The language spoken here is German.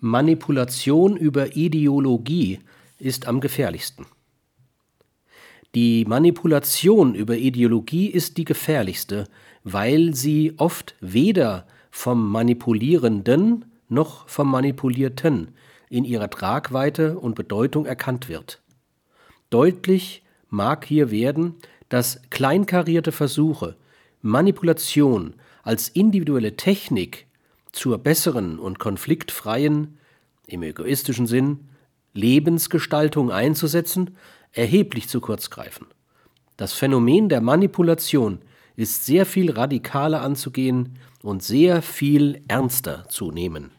Manipulation über Ideologie ist am gefährlichsten. Die Manipulation über Ideologie ist die gefährlichste, weil sie oft weder vom Manipulierenden noch vom Manipulierten in ihrer Tragweite und Bedeutung erkannt wird. Deutlich mag hier werden, dass kleinkarierte Versuche, Manipulation als individuelle Technik zur besseren und konfliktfreien, im egoistischen Sinn, Lebensgestaltung einzusetzen, erheblich zu kurz greifen. Das Phänomen der Manipulation ist sehr viel radikaler anzugehen und sehr viel ernster zu nehmen.